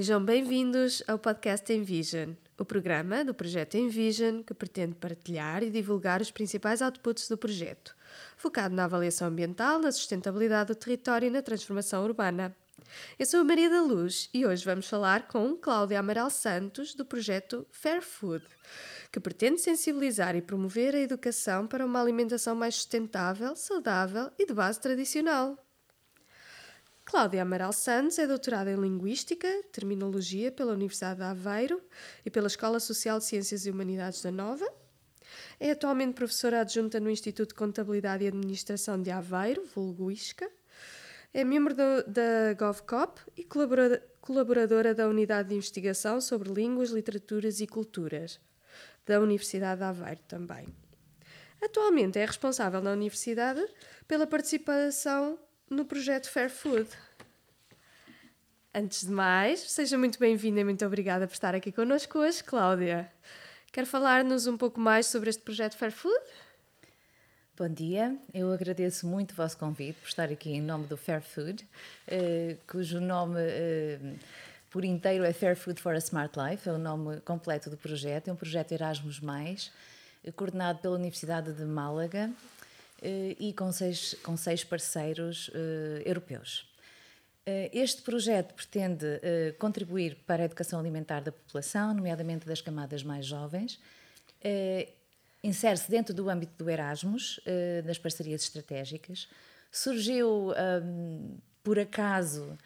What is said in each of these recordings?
Sejam bem-vindos ao podcast Envision, o programa do projeto Envision que pretende partilhar e divulgar os principais outputs do projeto, focado na avaliação ambiental, na sustentabilidade do território e na transformação urbana. Eu sou a Maria da Luz e hoje vamos falar com Cláudia Amaral Santos do projeto Fair Food, que pretende sensibilizar e promover a educação para uma alimentação mais sustentável, saudável e de base tradicional. Cláudia Amaral Santos é doutorada em Linguística, Terminologia pela Universidade de Aveiro e pela Escola Social de Ciências e Humanidades da Nova. É atualmente professora adjunta no Instituto de Contabilidade e Administração de Aveiro, vulgo ISCA. É membro do, da GovCop e colaboradora, colaboradora da Unidade de Investigação sobre Línguas, Literaturas e Culturas, da Universidade de Aveiro também. Atualmente é responsável na Universidade pela participação no projeto Fair Food. Antes de mais, seja muito bem-vinda e muito obrigada por estar aqui connosco hoje, Cláudia. Quer falar-nos um pouco mais sobre este projeto Fair Food? Bom dia, eu agradeço muito o vosso convite por estar aqui em nome do Fair Food, eh, cujo nome eh, por inteiro é Fair Food for a Smart Life, é o nome completo do projeto, é um projeto Erasmus, coordenado pela Universidade de Málaga eh, e com seis, com seis parceiros eh, europeus. Eh, este projeto pretende contribuir para a educação alimentar da população, nomeadamente das camadas mais jovens. Insere-se dentro do âmbito do Erasmus, das parcerias estratégicas. Surgiu, por acaso,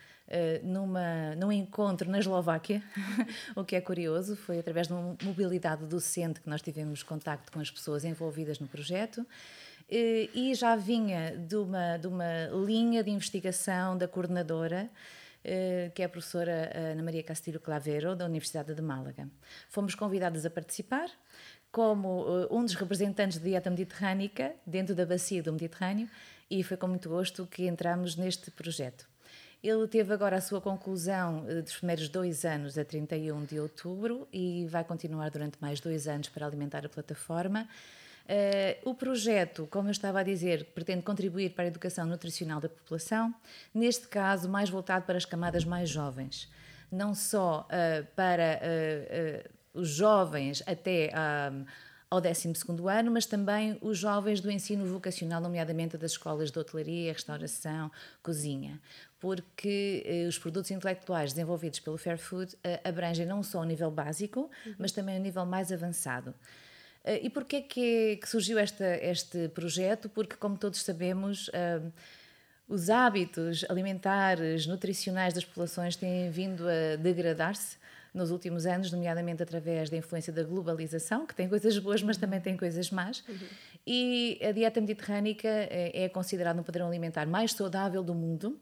numa, num encontro na Eslováquia, o que é curioso, foi através de uma mobilidade docente que nós tivemos contacto com as pessoas envolvidas no projeto. Eh, e já vinha de uma, de uma linha de investigação da coordenadora, eh, que é a professora Ana Maria Castilho Clavero, da Universidade de Málaga. Fomos convidadas a participar como eh, um dos representantes da dieta mediterrânica dentro da bacia do Mediterrâneo e foi com muito gosto que entramos neste projeto. Ele teve agora a sua conclusão dos primeiros dois anos a 31 de outubro e vai continuar durante mais dois anos para alimentar a plataforma. Uh, o projeto, como eu estava a dizer, pretende contribuir para a educação nutricional da população, neste caso mais voltado para as camadas mais jovens, não só uh, para uh, os jovens até ao 12 ano, mas também os jovens do ensino vocacional, nomeadamente das escolas de hotelaria, restauração, cozinha, porque os produtos intelectuais desenvolvidos pelo Fair Food abrangem não só o nível básico, mas também o nível mais avançado. Eh, e porquê que, que surgiu esta, este projeto? Porque, como todos sabemos, uh, os hábitos alimentares, nutricionais das populações têm vindo a degradar-se nos últimos anos, nomeadamente através da influência da globalização, que tem coisas boas, mas também tem coisas más. Uhum. E a dieta mediterrânica é, é considerada um padrão alimentar mais saudável do mundo,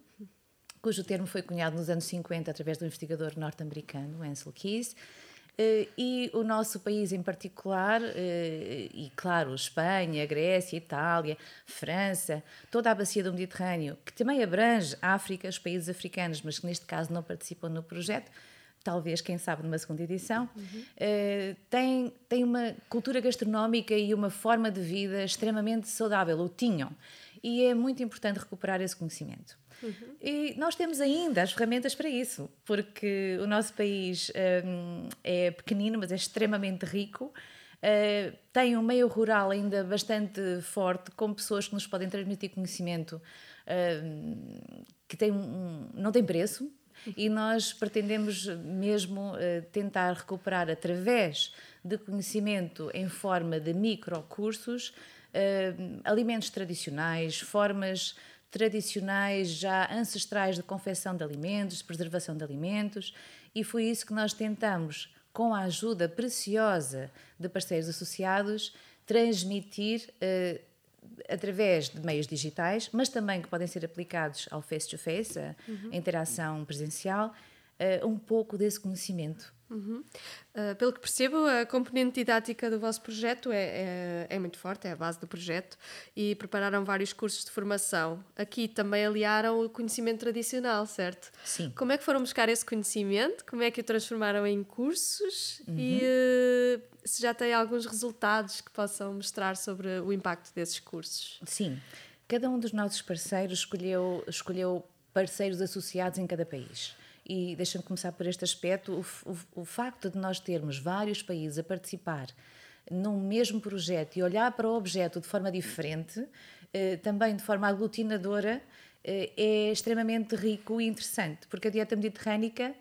cujo termo foi cunhado nos anos 50 através do investigador norte-americano Ansel Keys eh, e o nosso país em particular, eh, e claro, Espanha, Grécia, Itália, França, toda a bacia do Mediterrâneo, que também abrange a África, os países africanos, mas que neste caso não participam no projeto, talvez, quem sabe, numa segunda edição, uhum. tem, tem uma cultura gastronómica e uma forma de vida extremamente saudável, ou tinham. E é muito importante recuperar esse conhecimento. Uhum. E nós temos ainda as ferramentas para isso, porque o nosso país um, é pequenino, mas é extremamente rico. Uh, tem um meio rural ainda bastante forte, com pessoas que nos podem transmitir conhecimento uh, que tem um, não tem preço, e nós pretendemos mesmo uh, tentar recuperar através de conhecimento em forma de microcursos uh, alimentos tradicionais, formas tradicionais, já ancestrais de confecção de alimentos, de preservação de alimentos, e foi isso que nós tentamos, com a ajuda preciosa de parceiros associados, transmitir uh, através de meios digitais, mas também que podem ser aplicados ao face-to-face, -face, uhum. a interação presencial, uh, um pouco desse conhecimento Uhum. Uh, pelo que percebo, a componente didática do vosso projeto é, é, é, muito forte, é a base do projeto, e prepararam vários cursos de formação. Aqui também aliaram o conhecimento tradicional, certo? Sim. Como é que foram buscar esse conhecimento? Como é que o transformaram em cursos? Uhum. E uh, se já têm alguns resultados que possam mostrar sobre o impacto desses cursos? Sim. Cada um dos nossos parceiros escolheu, escolheu parceiros associados em cada país E deixa-me começar por este aspecto: o, o, o facto de nós termos vários países a participar num mesmo projeto e olhar para o objeto de forma diferente, eh, também de forma aglutinadora, eh, é extremamente rico e interessante, porque a dieta mediterrânica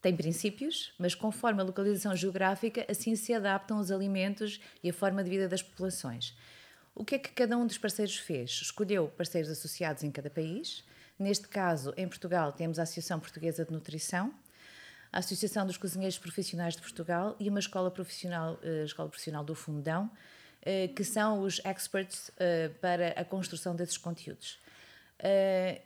tem princípios, mas conforme a localização geográfica, assim se adaptam os alimentos e a forma de vida das populações. O que é que cada um dos parceiros fez? Escolheu parceiros associados em cada país. Neste caso, em Portugal, temos a Associação Portuguesa de Nutrição, a Associação dos Cozinheiros Profissionais de Portugal e uma escola profissional, eh, escola profissional do Fundão, eh, que são os experts eh, para a construção desses conteúdos.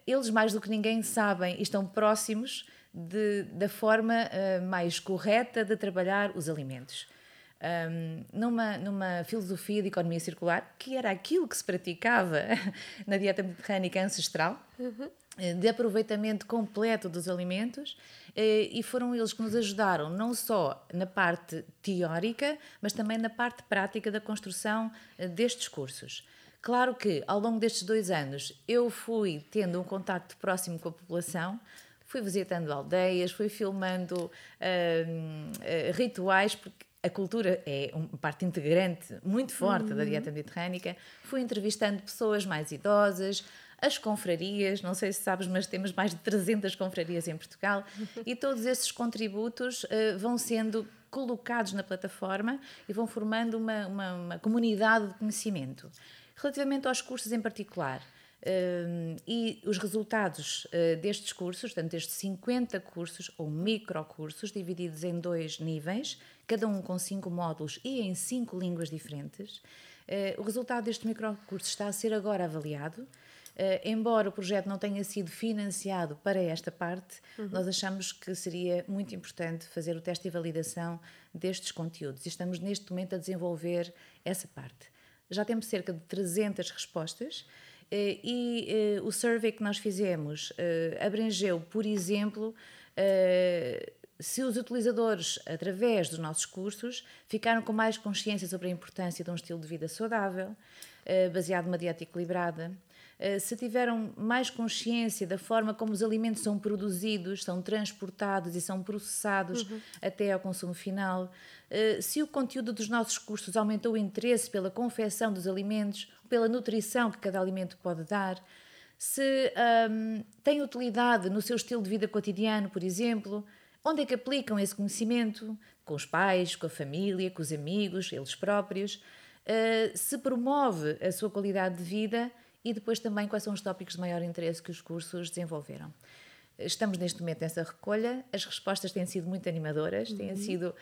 Eles, mais do que ninguém, sabem e estão próximos de, da forma mais correta de trabalhar os alimentos. Um, numa, numa filosofia de economia circular, que era aquilo que se praticava na dieta mediterrânica ancestral, uhum. De aproveitamento completo dos alimentos eh, e foram eles que nos ajudaram não só na parte teórica, mas também na parte prática da construção eh, destes cursos. Claro que ao longo destes dois anos eu fui tendo um contacto próximo com a população, fui visitando aldeias, fui filmando uh, rituais, porque a cultura é uma parte integrante muito forte uhum. da dieta mediterrânica. Fui entrevistando pessoas mais idosas, as confrarias, não sei se sabes, mas temos mais de 300 confrarias em Portugal e todos esses contributos uh, vão sendo colocados na plataforma e vão formando uma, uma, uma comunidade de conhecimento. Relativamente aos cursos em particular, Uh, e os resultados uh, destes cursos, portanto, estes 50 cursos ou microcursos, divididos em dois níveis, cada um com cinco módulos e em cinco línguas diferentes, uh, o resultado deste microcurso está a ser agora avaliado embora o projeto não tenha sido financiado para esta parte, uhum. nós achamos que seria muito importante fazer o teste e validação destes conteúdos e estamos neste momento a desenvolver essa parte. Já temos cerca de 300 respostas uh, e uh, o survey que nós fizemos abrangeu, por exemplo, se os utilizadores, através dos nossos cursos, ficaram com mais consciência sobre a importância de um estilo de vida saudável, baseado numa dieta equilibrada, eh, se tiveram mais consciência da forma como os alimentos são produzidos, são transportados e são processados uhum. até ao consumo final, eh, se o conteúdo dos nossos cursos aumentou o interesse pela confecção dos alimentos, pela nutrição que cada alimento pode dar, se um, tem utilidade no seu estilo de vida cotidiano, por exemplo, onde é que aplicam esse conhecimento? Com os pais, com a família, com os amigos, eles próprios. Uh, se promove a sua qualidade de vida e depois também quais são os tópicos de maior interesse que os cursos desenvolveram. Estamos neste momento nessa recolha, as respostas têm sido muito animadoras, uhum. têm sido uh,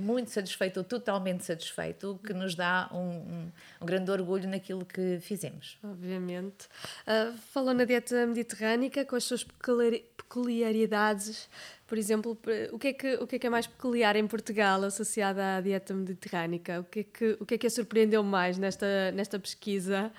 muito satisfeito ou totalmente satisfeito, o que nos dá um, um, um, grande orgulho naquilo que fizemos. Obviamente. Uh, falou na dieta mediterrânica, com as suas peculiaridades, por exemplo, o que, é que, o que é que é mais peculiar em Portugal associado à dieta mediterrânica? O que é que, o que, é que a surpreendeu mais nesta, nesta pesquisa?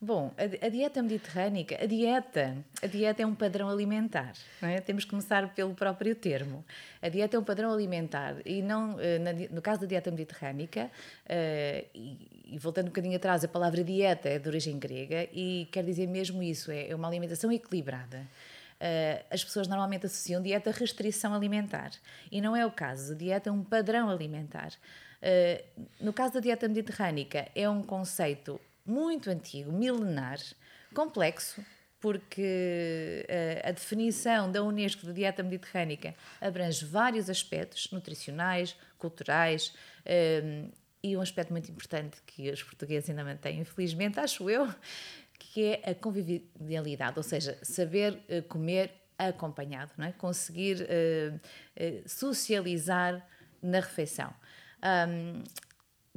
Bom, a, a, dieta mediterrânica, a dieta, a dieta é um padrão alimentar, não é? Temos que começar pelo próprio termo. A dieta é um padrão alimentar e não, eh, no caso da dieta mediterrânica, uh, e, e, voltando um bocadinho atrás, a palavra dieta é de origem grega e quer dizer mesmo isso, é, é uma alimentação equilibrada. Uh, as pessoas normalmente associam dieta a restrição alimentar e não é o caso. A dieta é um padrão alimentar. No caso da dieta mediterrânica, é um conceito muito antigo, milenar, complexo, porque uh, a definição da Unesco de dieta mediterrânica abrange vários aspectos nutricionais, culturais uh, e um aspecto muito importante que os portugueses ainda mantêm, infelizmente, acho eu, que é a convivialidade, ou seja, saber uh, comer acompanhado, não é? conseguir socializar na refeição. Um,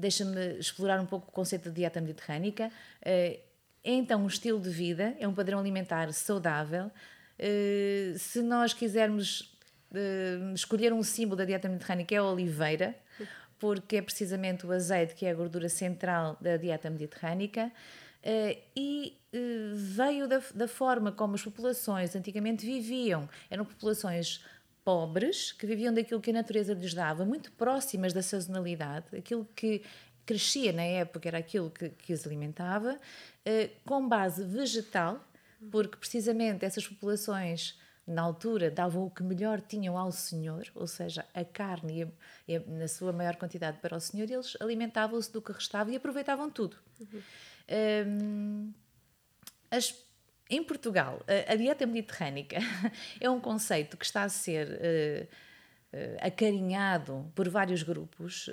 deixa-me explorar um pouco o conceito de dieta mediterrânica. É então um estilo de vida, é um padrão alimentar saudável. Eh, se nós quisermos eh, escolher um símbolo da dieta mediterrânica, é a oliveira, porque é precisamente o azeite que é a gordura central da dieta mediterrânica. e veio da, da forma como as populações antigamente viviam. Eram populações pobres, que viviam daquilo que a natureza lhes dava, muito próximas da sazonalidade, aquilo que crescia na época era aquilo que, que os alimentava, eh, com base vegetal, porque precisamente essas populações na altura davam o que melhor tinham ao Senhor, ou seja, a carne e, a, e na sua maior quantidade para o Senhor, eles alimentavam-se do que restava e aproveitavam tudo. Uhum. Um, as, em Portugal, a, dieta mediterrânica é um conceito que está a ser uh, uh, acarinhado por vários grupos, uh,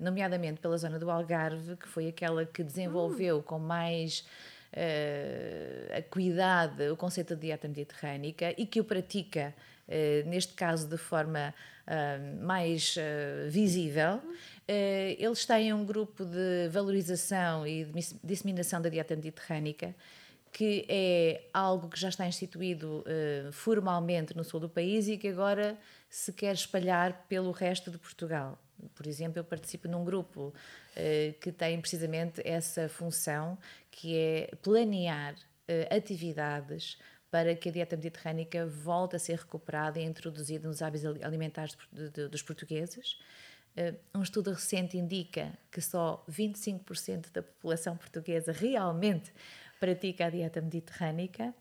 nomeadamente pela zona do Algarve, que foi aquela que desenvolveu com mais uh, cuidado o conceito de dieta mediterrânica e que o pratica, uh, neste caso, de forma uh, mais uh, visível. eles têm um grupo de valorização e de disseminação da dieta mediterrânica que é algo que já está instituído uh, formalmente no sul do país e que agora se quer espalhar pelo resto de Portugal. Por exemplo, eu participo num grupo uh, que tem precisamente essa função, que é planear uh, atividades para que a dieta mediterrânica volte a ser recuperada e introduzida nos hábitos alimentares de, de, dos portugueses. Um estudo recente indica que só 25% da população portuguesa realmente pratica a dieta mediterrânica.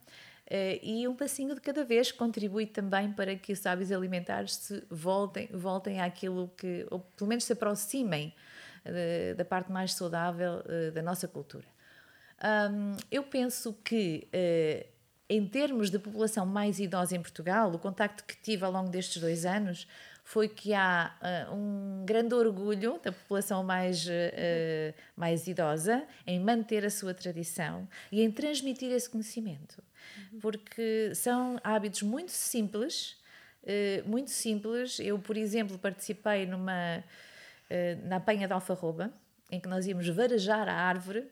Uh, e um passinho de cada vez contribui também para que os hábitos alimentares se voltem, voltem àquilo que, ou pelo menos se aproximem uh, da parte mais saudável uh, da nossa cultura. Um, eu penso que, em termos de população mais idosa em Portugal, o contacto que tive ao longo destes dois anos foi que há uh, um grande orgulho da população mais, uh, mais idosa em manter a sua tradição e em transmitir esse conhecimento. Uhum. Porque são hábitos muito simples, uh, muito simples. Eu, por exemplo, participei numa, na apanha de alfarroba, em que nós íamos varejar a árvore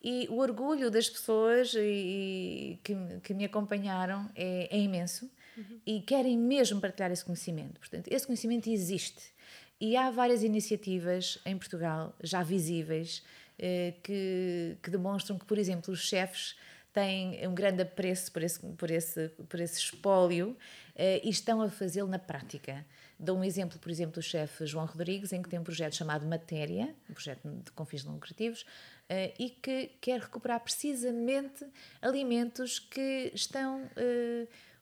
e o orgulho das pessoas e, que, que me acompanharam é, é imenso uhum. e querem mesmo partilhar esse conhecimento. Portanto, esse conhecimento existe. E há várias iniciativas em Portugal, já visíveis, eh, que, que demonstram que, por exemplo, os chefes têm um grande apreço por esse, por esse, por esse espólio eh, e estão a fazê-lo na prática. Dou um exemplo, por exemplo, do chefe João Rodrigues, em que tem um projeto chamado Matéria, um projeto de, com fins lucrativos, uh, e que quer recuperar precisamente alimentos que estão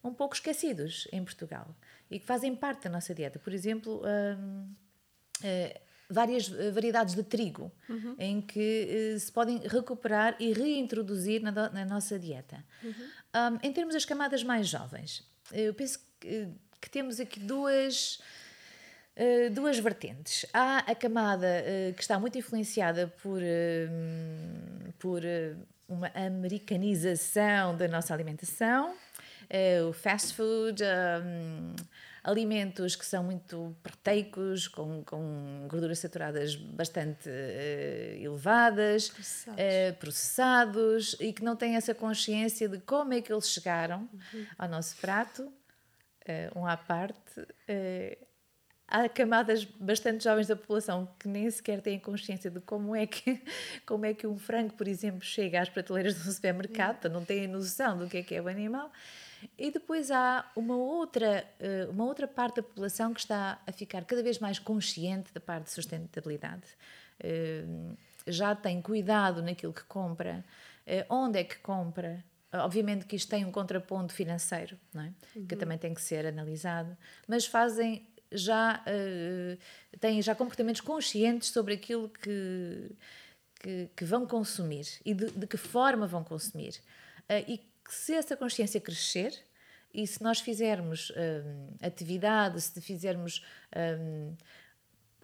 um pouco esquecidos em Portugal e que fazem parte da nossa dieta. Por exemplo, um, uh, várias variedades de trigo uhum. em que se podem recuperar e reintroduzir na, na nossa dieta. Uhum. Um, em termos das camadas mais jovens, eu penso que, que temos aqui duas Uh, duas vertentes. Há a camada uh, que está muito influenciada por, uh, por uma americanização da nossa alimentação, o fast food, um, alimentos que são muito proteicos, com, com gorduras saturadas bastante elevadas, processados. processados. e que não têm essa consciência de como é que eles chegaram uhum. ao nosso prato. um à parte há camadas bastante jovens da população que nem sequer têm consciência de como é que, como é que um frango, por exemplo, chega às prateleiras do supermercado, não têm noção do que é que é o animal. E depois há uma outra, eh, uma outra parte da população que está a ficar cada vez mais consciente da parte de sustentabilidade. Eh, já tem cuidado naquilo que compra, eh, onde é que compra, Obviamente que isto tem um contraponto financeiro, não é? Uhum. que também tem que ser analisado, mas fazem já têm já comportamentos conscientes sobre aquilo que, que, que vão consumir e de, de, que forma vão consumir. E que se essa consciência crescer e se nós fizermos um, atividade, se fizermos um,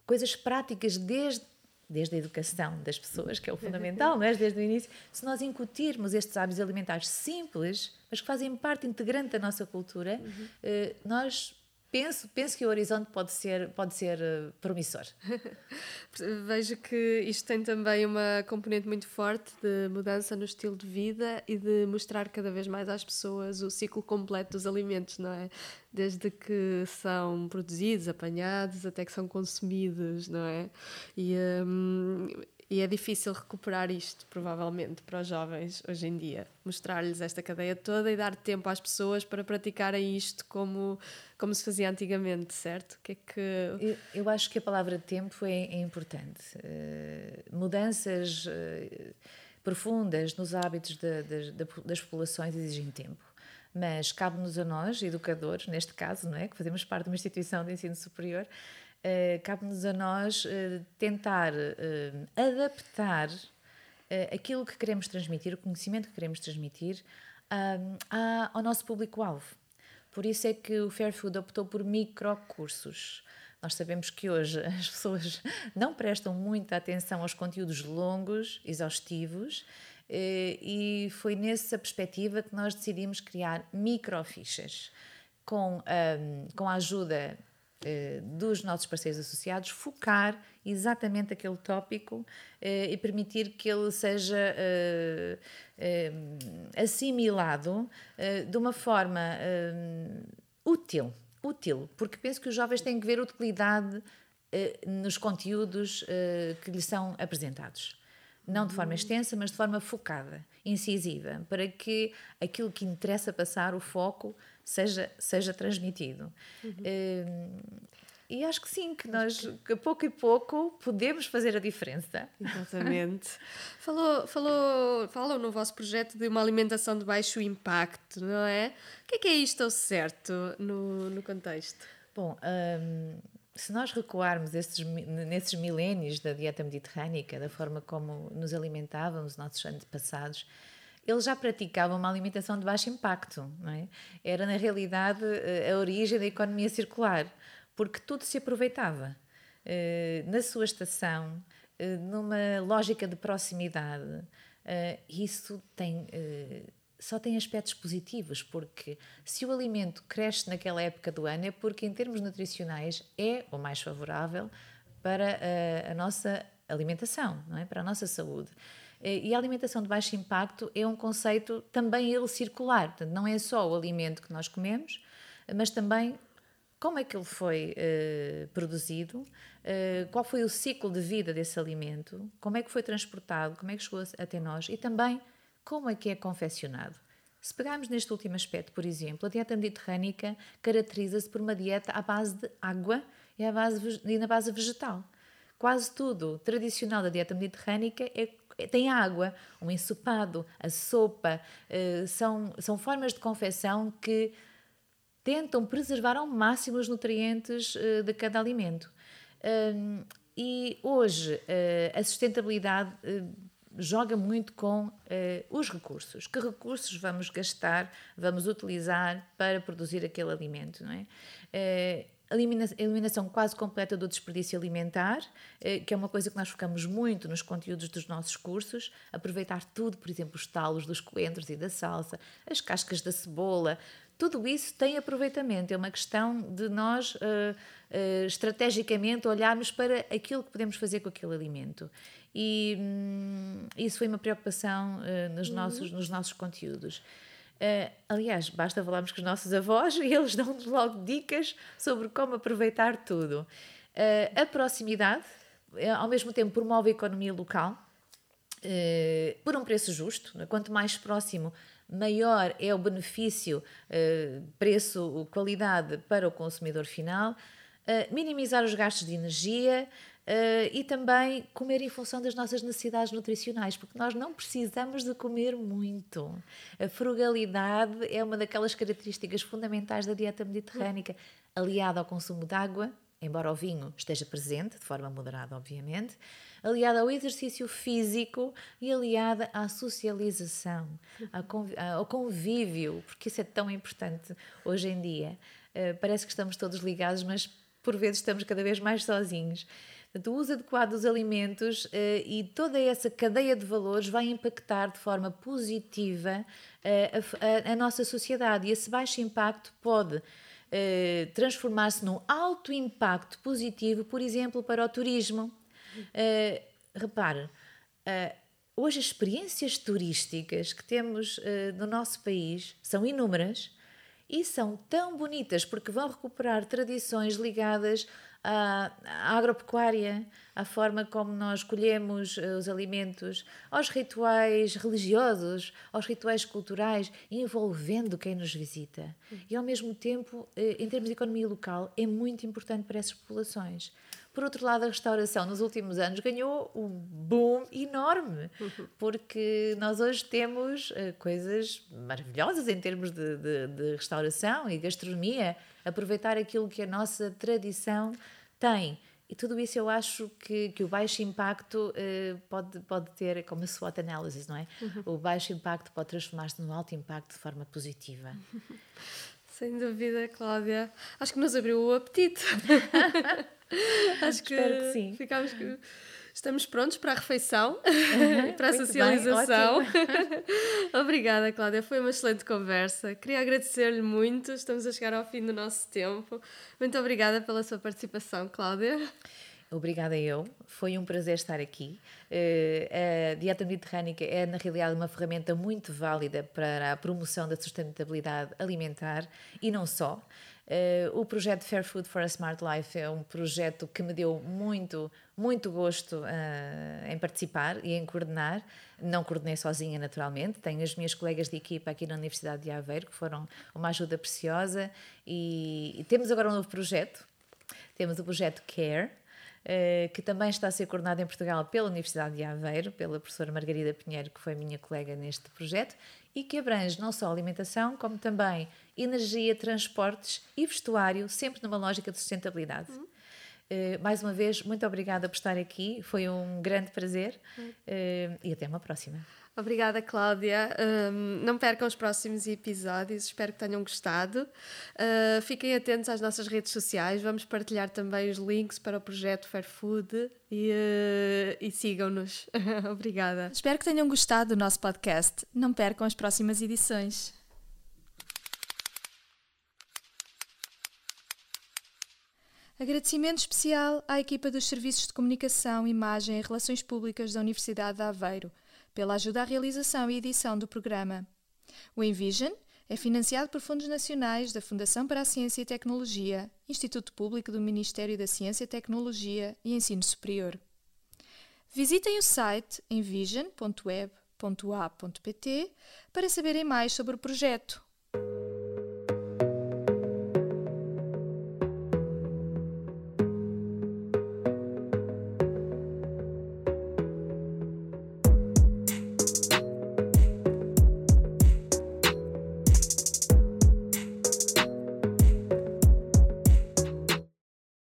coisas práticas desde desde a educação das pessoas, que é o fundamental, não é? desde o início, se nós incutirmos estes hábitos alimentares simples, mas que fazem parte integrante da nossa cultura, uhum. nós penso, penso que o horizonte pode ser, pode ser uh, promissor. Vejo que isto tem também uma componente muito forte de mudança no estilo de vida e de mostrar cada vez mais às pessoas o ciclo completo dos alimentos, não é? Desde que são produzidos, apanhados, até que são consumidos, não é? E, um, e é difícil recuperar isto, provavelmente, para os jovens hoje em dia. Mostrar-lhes esta cadeia toda e dar tempo às pessoas para praticarem isto como, como se fazia antigamente, certo? Que é que... Eu, eu acho que a palavra tempo é, é importante. Uh, mudanças uh, profundas nos hábitos de, de, de, das populações exigem tempo. mas cabe-nos a nós, educadores, neste caso, não é? que fazemos parte de uma instituição de ensino superior, uh, cabe-nos a nós uh, tentar uh, adaptar aquilo que queremos transmitir, o conhecimento que queremos transmitir, ao nosso público-alvo. Por isso é que o Fairfood optou por microcursos. Nós sabemos que hoje as pessoas não prestam muita atenção aos conteúdos longos, exaustivos, e foi nessa perspectiva que nós decidimos criar microfichas com, um, com a ajuda dos nossos parceiros associados, focar exatamente aquele tópico uh, e permitir que ele seja uh, assimilado de uma forma útil, útil, porque penso que os jovens têm que ver utilidade nos conteúdos que lhes são apresentados não de forma extensa, mas de forma focada, incisiva, para que aquilo que interessa passar, o foco, seja, seja transmitido. Uhum. Hum, e acho que sim, que nós, que pouco e pouco, podemos fazer a diferença. Exatamente. falou, falou, falou no vosso projeto de uma alimentação de baixo impacto, não é? O que é, que é isto ao certo no, no contexto? Bom, hum, se nós recuarmos esses, nesses milénios da dieta mediterrânica, da forma como nos alimentávamos, nossos antepassados, eles já praticavam uma alimentação de baixo impacto. É? Era, na realidade, eh, a origem da economia circular, porque tudo se aproveitava. Eh, na sua estação, eh, numa lógica de proximidade, isso tem só tem aspectos positivos, porque se o alimento cresce naquela época do ano é porque, em termos nutricionais, é o mais favorável para a, a nossa alimentação, não é? para a nossa saúde. E a alimentação de baixo impacto é um conceito também ele circular, portanto, não é só o alimento que nós comemos, mas também como é que ele foi uh, produzido, uh, qual foi o ciclo de vida desse alimento, como é que foi transportado, como é que chegou até nós e também como é que é confeccionado? Se pegarmos neste último aspecto, por exemplo, a dieta mediterrânica caracteriza-se por uma dieta à base de água e, à base, e na base vegetal. Quase tudo tradicional da dieta mediterrânica é, é, tem água, um ensopado, a sopa, uh, são, são formas de confecção que tentam preservar ao máximo os nutrientes uh, de cada alimento. E hoje a sustentabilidade joga muito com uh, os recursos. Que recursos vamos gastar, vamos utilizar para produzir aquele alimento, não é? Uh, eliminação quase completa do desperdício alimentar, eh, que é uma coisa que nós focamos muito nos conteúdos dos nossos cursos, aproveitar tudo, por exemplo, os talos dos coentros e da salsa, as cascas da cebola, tudo isso tem aproveitamento, é uma questão de nós uh, uh, estrategicamente olharmos para aquilo que podemos fazer com aquele alimento. E hum, isso foi uma preocupação uh, nos, uhum. nossos, nos nossos conteúdos. Uh, aliás, basta falarmos com os nossos avós e eles dão-nos logo dicas sobre como aproveitar tudo. Uh, a proximidade, ao mesmo tempo, promove a economia local por um preço justo. Né? Quanto mais próximo, maior é o benefício preço-qualidade para o consumidor final. minimizar os gastos de energia, Uh, e também comer em função das nossas necessidades nutricionais, porque nós não precisamos de comer muito. A frugalidade é uma daquelas características fundamentais da dieta mediterrânica, aliada ao consumo de água, embora o vinho esteja presente, de forma moderada, obviamente, aliada ao exercício físico e aliada à socialização, ao convívio, porque isso é tão importante hoje em dia. Uh, parece que estamos todos ligados, mas por vezes estamos cada vez mais sozinhos. Portanto, o uso adequado dos alimentos uh, e toda essa cadeia de valores vai impactar de forma positiva uh, a, a, a, nossa sociedade e esse baixo impacto pode uh, transformar-se num alto impacto positivo, por exemplo, para o turismo. repare, hoje as experiências turísticas que temos no nosso país são inúmeras e são tão bonitas porque vão recuperar tradições ligadas à, agropecuária, à forma como nós colhemos eh, os alimentos, aos rituais religiosos, aos rituais culturais, envolvendo quem nos visita. E, ao mesmo tempo, eh, em termos de economia local, é muito importante para essas populações. Por outro lado, a restauração nos últimos anos ganhou um boom enorme, porque nós hoje temos uh, coisas maravilhosas em termos de, de, de restauração e gastronomia, aproveitar aquilo que a nossa tradição tem. E tudo isso eu acho que, que o baixo impacto uh, pode, pode ter como a SWOT analysis, não é? Uhum. O baixo impacto pode transformar-se num alto impacto de forma positiva. Sem dúvida, Cláudia. Acho que nos abriu o apetite. acho que, Espero que sim. Ficámos Estamos prontos para a refeição e para a socialização. Obrigada, Cláudia. Foi uma excelente conversa. Queria agradecer-lhe muito. Estamos a chegar ao fim do nosso tempo. Muito obrigada pela sua participação, Cláudia. Obrigada eu, foi um prazer estar aqui. Uh, a dieta mediterrânica é, na realidade, uma ferramenta muito válida para a promoção da sustentabilidade alimentar e não só. Uh, o projeto Fair Food for a Smart Life é um projeto que me deu muito, muito gosto uh, em participar e em coordenar. Não coordenei sozinha, naturalmente, tenho as minhas colegas de equipa aqui na Universidade de Aveiro que foram uma ajuda preciosa. E, e temos agora um novo projeto. Temos o projeto CARE, eh, que também está a ser coordenado em Portugal pela Universidade de Aveiro, pela professora Margarida Pinheiro, que foi minha colega neste projeto, e que abrange não só alimentação, como também energia, transportes e vestuário, sempre numa lógica de sustentabilidade. Uhum. Uh, mais uma vez, muito obrigada por estar aqui, foi um grande prazer uh, e até uma próxima. Obrigada, Cláudia. Um, não percam os próximos episódios, espero que tenham gostado. Uh, fiquem atentos às nossas redes sociais, vamos partilhar também os links para o projeto Fair Food e, uh, e sigam-nos. Obrigada. Espero que tenham gostado do nosso podcast. Não percam as próximas edições. Agradecimento especial à equipa dos Serviços de Comunicação, Imagem e Relações Públicas da Universidade de Aveiro pela ajuda à realização e edição do programa. O Envision é financiado por fundos nacionais da Fundação para a Ciência e Tecnologia, Instituto Público do Ministério da Ciência, Tecnologia e Ensino Superior. Visitem o site envision.web.a.pt para saberem mais sobre o projeto